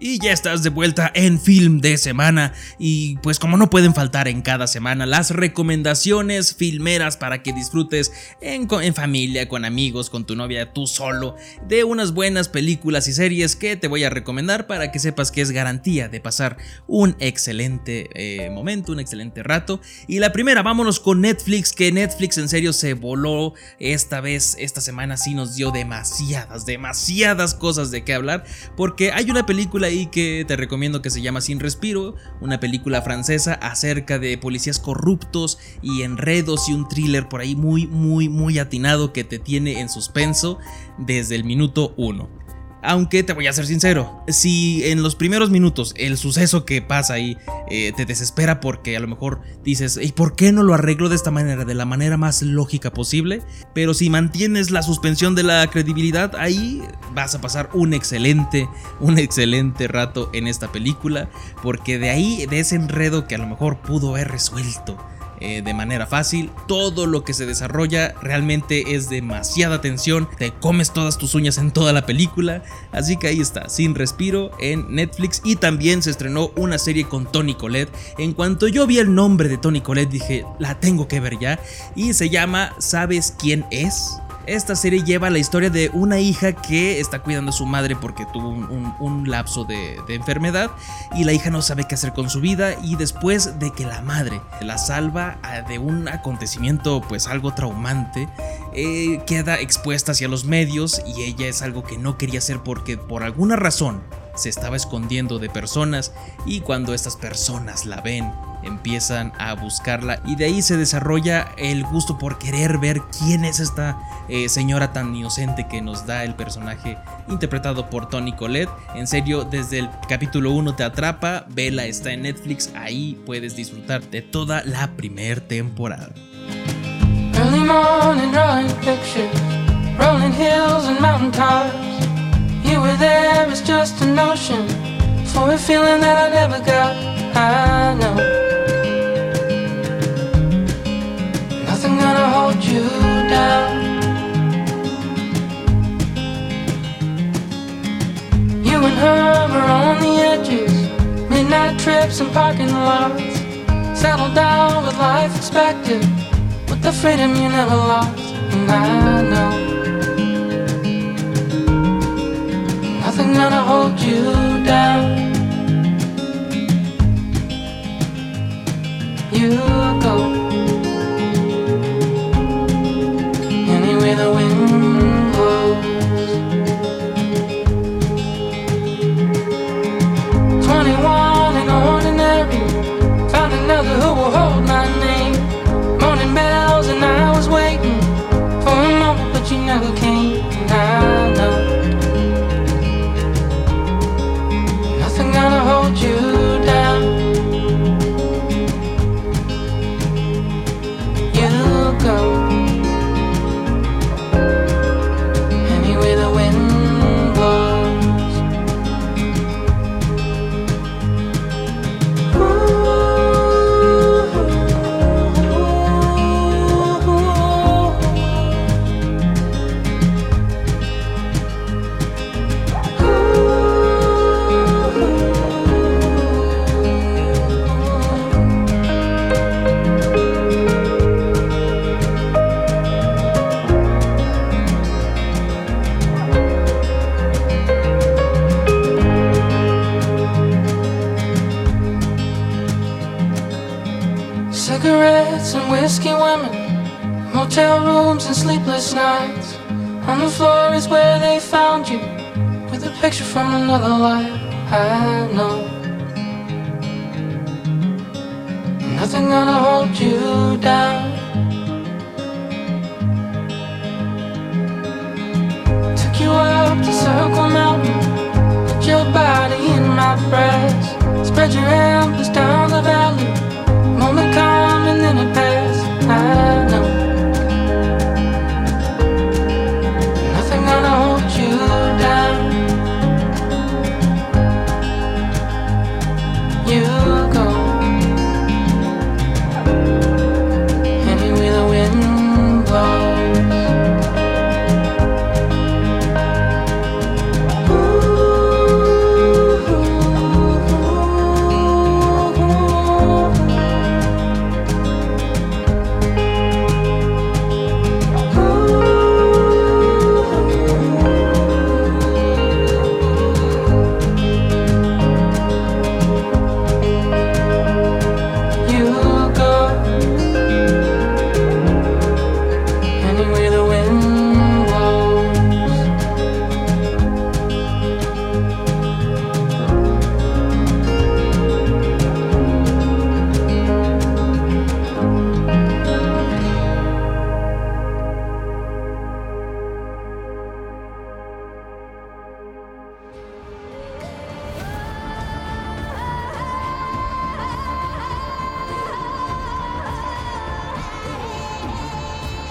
Y ya estás de vuelta en film de semana y pues como no pueden faltar en cada semana las recomendaciones filmeras para que disfrutes en, familia, con amigos, con tu novia, tú solo, de unas buenas películas y series que te voy a recomendar para que sepas que es garantía de pasar un excelente eh, momento, un excelente rato. Y la primera, vámonos con Netflix, que Netflix en serio se voló esta vez, esta semana sí nos dio demasiadas, demasiadas cosas de qué hablar, porque hay una película y que te recomiendo que se llama Sin Respiro, una película francesa acerca de policías corruptos y enredos y un thriller por ahí muy, muy, muy atinado que te tiene en suspenso desde el minuto 1. Aunque te voy a ser sincero, si en los primeros minutos el suceso que pasa ahí eh, te desespera porque a lo mejor dices, ¿y por qué no lo arreglo de esta manera, de la manera más lógica posible? Pero si mantienes la suspensión de la credibilidad, ahí vas a pasar un excelente, un excelente rato en esta película, porque de ahí, de ese enredo que a lo mejor pudo haber resuelto eh, de manera fácil. Todo lo que se desarrolla realmente es demasiada tensión. Te comes todas tus uñas en toda la película. Así que ahí está, sin respiro en Netflix. Y también se estrenó una serie con Tony Colette. En cuanto yo vi el nombre de Tony Colette dije, la tengo que ver ya. Y se llama ¿Sabes quién es? Esta serie lleva la historia de una hija que está cuidando a su madre porque tuvo un, lapso de, enfermedad y la hija no sabe qué hacer con su vida y después de que la madre la salva de un acontecimiento pues algo traumante, eh, queda expuesta hacia los medios y ella es algo que no quería hacer porque por alguna razón se estaba escondiendo de personas y cuando estas personas la ven empiezan a buscarla y de ahí se desarrolla el gusto por querer ver quién es esta eh, señora tan inocente que nos da el personaje interpretado por Tony Colette. En serio, desde el capítulo 1 te atrapa, vela está en Netflix, ahí puedes disfrutar de toda la primer temporada. You were there, it's just a notion for a feeling that I never got. I know gonna hold you down. You and her were on the edges, midnight trips and parking lots. Settled down with life expected, with the freedom you never lost. And I know. nothing gonna hold you down. You go sleepless nights. On the floor is where they found you, with a picture from another life. I know nothing gonna hold you down. Took you up to Circle Mountain, put your body in my breast, spread your arms down the valley. Moment come and then it passed.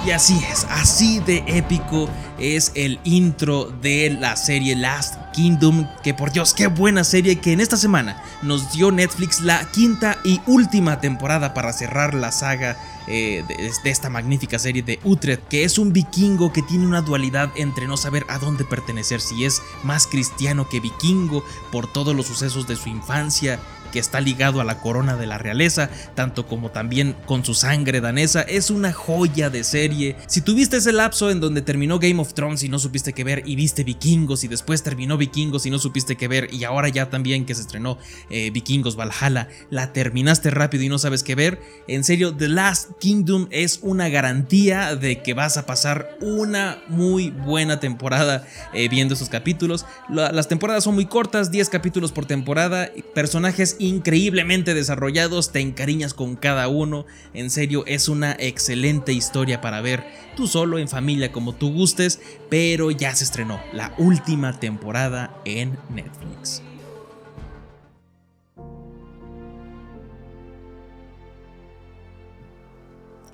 Y así es, así de épico es el intro de la serie Last Kingdom, que por Dios, qué buena serie que en esta semana nos dio Netflix la quinta y última temporada para cerrar la saga eh, de, esta magnífica serie de Utrecht, que es un vikingo que tiene una dualidad entre no saber a dónde pertenecer, si es más cristiano que vikingo por todos los sucesos de su infancia que está ligado a la corona de la realeza, tanto como también con su sangre danesa, es una joya de serie. Si tuviste ese lapso en donde terminó Game of Thrones y no supiste qué ver y viste Vikingos y después terminó Vikingos y no supiste qué ver y ahora ya también que se estrenó eh, Vikingos Valhalla, la terminaste rápido y no sabes qué ver, en serio, The Last Kingdom es una garantía de que vas a pasar una muy buena temporada eh, viendo esos capítulos. las temporadas son muy cortas, 10 capítulos por temporada, personajes increíblemente desarrollados, te encariñas con cada uno, en serio es una excelente historia para ver tú solo, en familia, como tú gustes, pero ya se estrenó la última temporada en Netflix.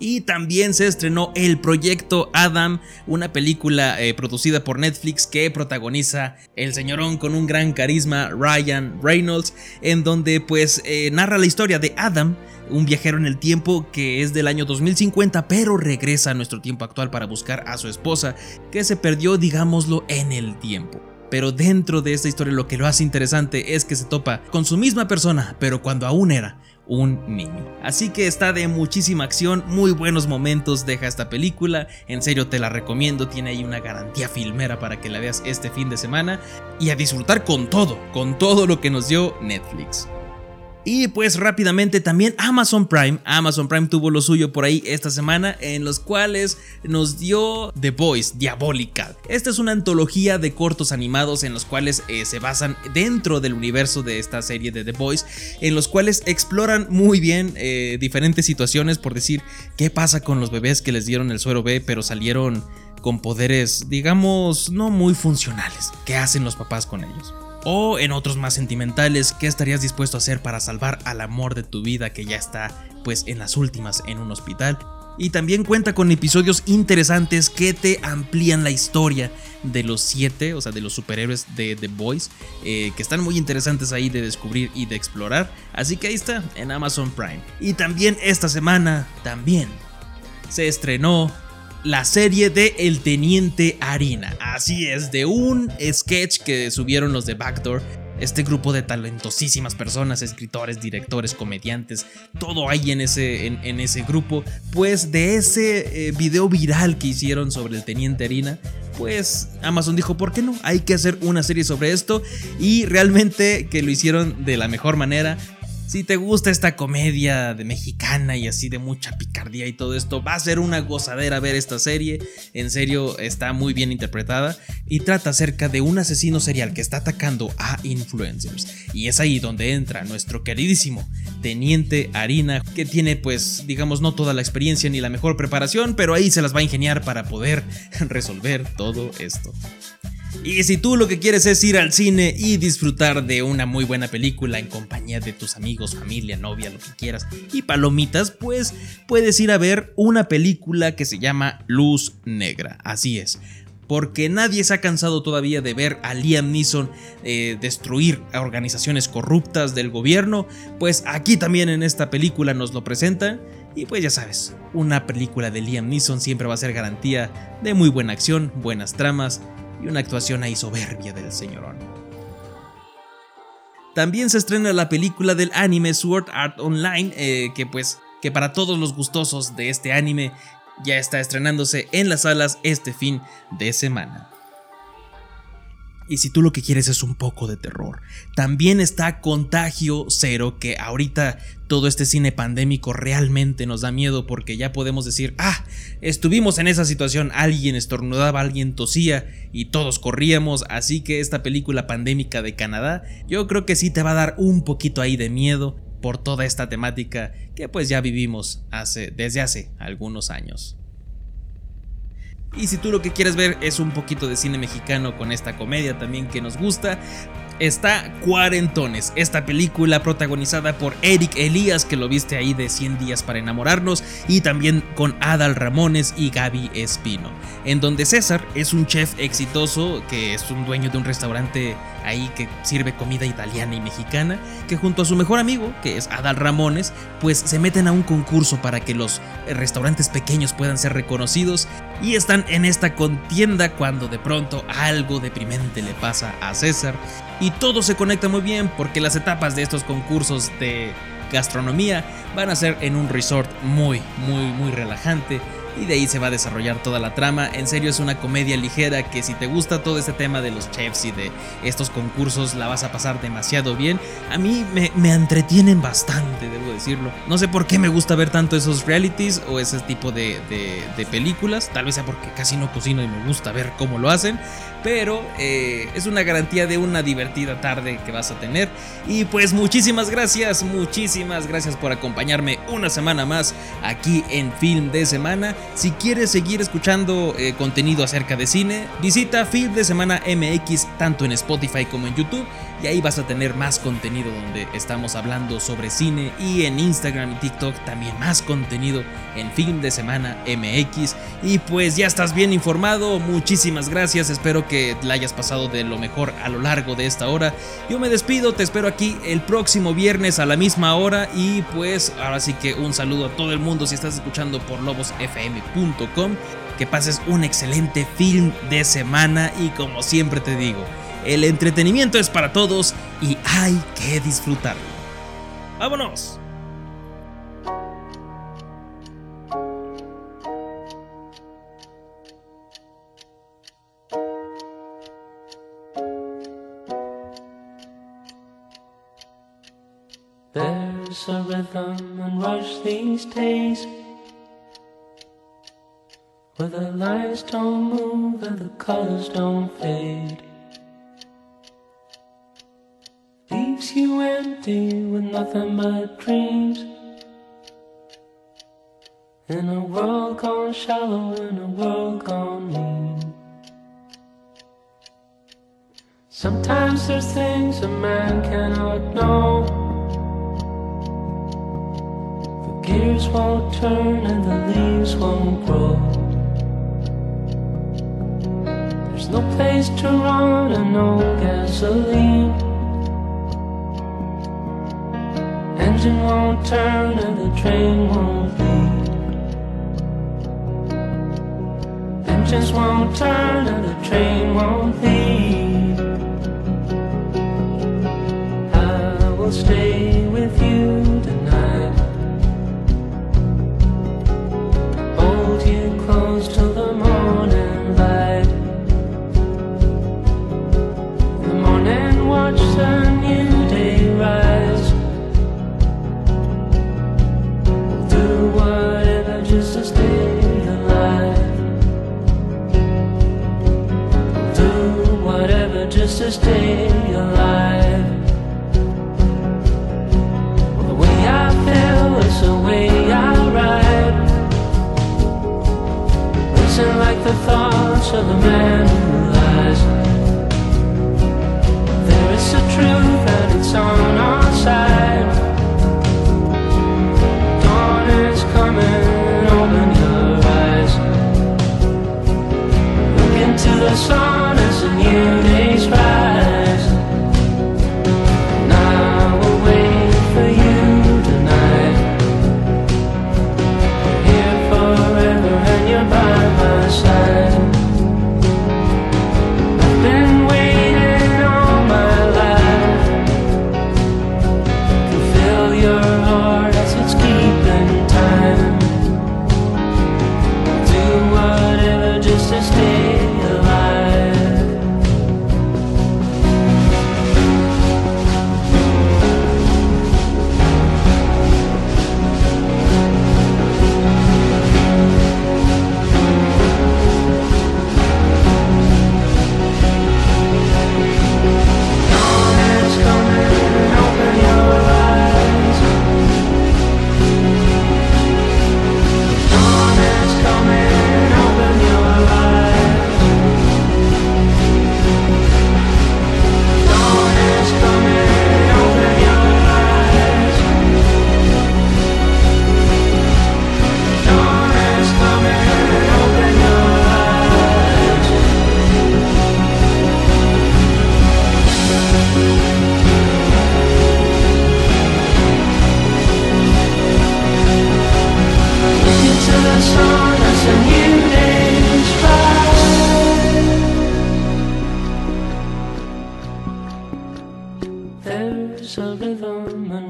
Y también se estrenó El Proyecto Adam, una película eh, producida por Netflix que protagoniza el señorón con un gran carisma, Ryan Reynolds, en donde pues eh, narra la historia de Adam, un viajero en el tiempo que es del año 2050, pero regresa a nuestro tiempo actual para buscar a su esposa, que se perdió, digámoslo, en el tiempo. Pero dentro de esta historia lo que lo hace interesante es que se topa con su misma persona, pero cuando aún era un niño. Así que está de muchísima acción, muy buenos momentos deja esta película, en serio te la recomiendo, tiene ahí una garantía filmera para que la veas este fin de semana y a disfrutar con todo, con todo lo que nos dio Netflix. Y pues rápidamente también Amazon Prime, Amazon Prime tuvo lo suyo por ahí esta semana en los cuales nos dio The Voice Diabolical. Esta es una antología de cortos animados en los cuales eh, se basan dentro del universo de esta serie de The Voice, en los cuales exploran muy bien eh, diferentes situaciones, por decir, qué pasa con los bebés que les dieron el suero B pero salieron con poderes, digamos, no muy funcionales. ¿Qué hacen los papás con ellos? O en otros más sentimentales, ¿qué estarías dispuesto a hacer para salvar al amor de tu vida que ya está pues en las últimas en un hospital? Y también cuenta con episodios interesantes que te amplían la historia de los siete, o sea, de los superhéroes de The Boys, eh, que están muy interesantes ahí de descubrir y de explorar. Así que ahí está, en Amazon Prime. Y también esta semana, también se estrenó la serie de El Teniente Harina. Así es, de un sketch que subieron los de Backdoor. Este grupo de talentosísimas personas, escritores, directores, comediantes, todo hay en ese, en, ese grupo. Pues de ese eh, video viral que hicieron sobre el Teniente Harina, pues Amazon dijo, ¿por qué no? Hay que hacer una serie sobre esto. Y realmente que lo hicieron de la mejor manera. Si te gusta esta comedia de mexicana y así de mucha picardía y todo esto, va a ser una gozadera ver esta serie. En serio, está muy bien interpretada y trata acerca de un asesino serial que está atacando a influencers. Y es ahí donde entra nuestro queridísimo Teniente Harina, que tiene pues, digamos, no toda la experiencia ni la mejor preparación, pero ahí se las va a ingeniar para poder resolver todo esto. Y si tú lo que quieres es ir al cine y disfrutar de una muy buena película en compañía de tus amigos, familia, novia, lo que quieras, y palomitas, pues puedes ir a ver una película que se llama Luz Negra. Así es porque nadie se ha cansado todavía de ver a Liam Neeson eh, destruir a organizaciones corruptas del gobierno, pues aquí también en esta película nos lo presentan. Y pues ya sabes, una película de Liam Neeson siempre va a ser garantía de muy buena acción, buenas tramas y una actuación ahí soberbia del señorón. También se estrena la película del anime Sword Art Online, eh, que pues que para todos los gustosos de este anime ya está estrenándose en las salas este fin de semana. Y si tú lo que quieres es un poco de terror, también está Contagio Cero, que ahorita todo este cine pandémico realmente nos da miedo porque ya podemos decir, ah, estuvimos en esa situación, alguien estornudaba, alguien tosía y todos corríamos, así que esta película pandémica de Canadá, yo creo que sí te va a dar un poquito ahí de miedo por toda esta temática que pues ya vivimos hace, desde hace algunos años. Y si tú lo que quieres ver es un poquito de cine mexicano con esta comedia también que nos gusta, está Cuarentones, esta película protagonizada por Eric Elías, que lo viste ahí de 100 días para enamorarnos, y también con Adal Ramones y Gaby Espino, en donde César es un chef exitoso que es un dueño de un restaurante ahí que sirve comida italiana y mexicana, que junto a su mejor amigo, que es Adal Ramones, pues se meten a un concurso para que los restaurantes pequeños puedan ser reconocidos y están en esta contienda cuando de pronto algo deprimente le pasa a César y todo se conecta muy bien porque las etapas de estos concursos de gastronomía van a ser en un resort muy, muy, muy relajante y de ahí se va a desarrollar toda la trama. En serio es una comedia ligera que si te gusta todo este tema de los chefs y de estos concursos la vas a pasar demasiado bien. A mí me, entretienen bastante, debo decirlo. No sé por qué me gusta ver tanto esos realities o ese tipo de, de películas. Tal vez sea porque casi no cocino y me gusta ver cómo lo hacen pero eh, es una garantía de una divertida tarde que vas a tener. Y pues muchísimas gracias, muchísimas gracias por acompañarme una semana más aquí en Film de Semana. Si quieres seguir escuchando eh, contenido acerca de cine, visita Film de Semana MX tanto en Spotify como en YouTube y ahí vas a tener más contenido donde estamos hablando sobre cine y en Instagram y TikTok también más contenido en Film de Semana MX. Y pues ya estás bien informado, muchísimas gracias, espero que la hayas pasado de lo mejor a lo largo de esta hora. Yo me despido, te espero aquí el próximo viernes a la misma hora. Y pues ahora sí que un saludo a todo el mundo si estás escuchando por lobosfm.com. Que pases un excelente film de semana y como siempre te digo, el entretenimiento es para todos y hay que disfrutarlo. ¡Vámonos! Where the lights don't move and the colors don't fade leaves you empty with nothing but dreams. In a world gone shallow, in a world gone mean. Sometimes there's things a man cannot know. The gears won't turn and the leaves won't grow. No place to run and no gasoline. engine won't turn and the train won't leave. Engines won't turn and the train won't leave. I will stay with you. stay alive. Well, the way I feel is the way I ride. Listen like the thoughts of a man.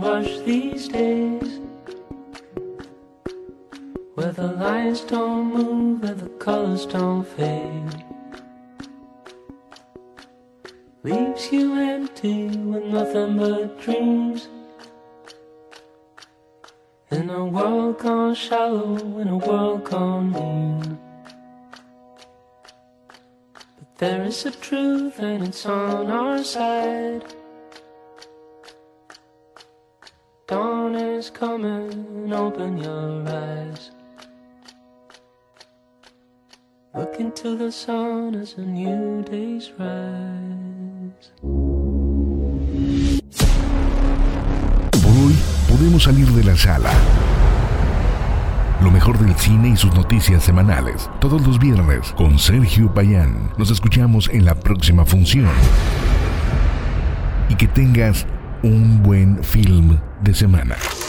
Rush these days. Where the lines don't move, and the colors don't fade. Leaves you empty with nothing but dreams. In a world gone shallow, in a world gone mean. But there is a truth and it's on our side. Por hoy podemos salir de la sala. Lo mejor del cine y sus noticias semanales, todos los viernes con Sergio Payán. Nos escuchamos en la próxima función. Y que tengas un buen film de semana.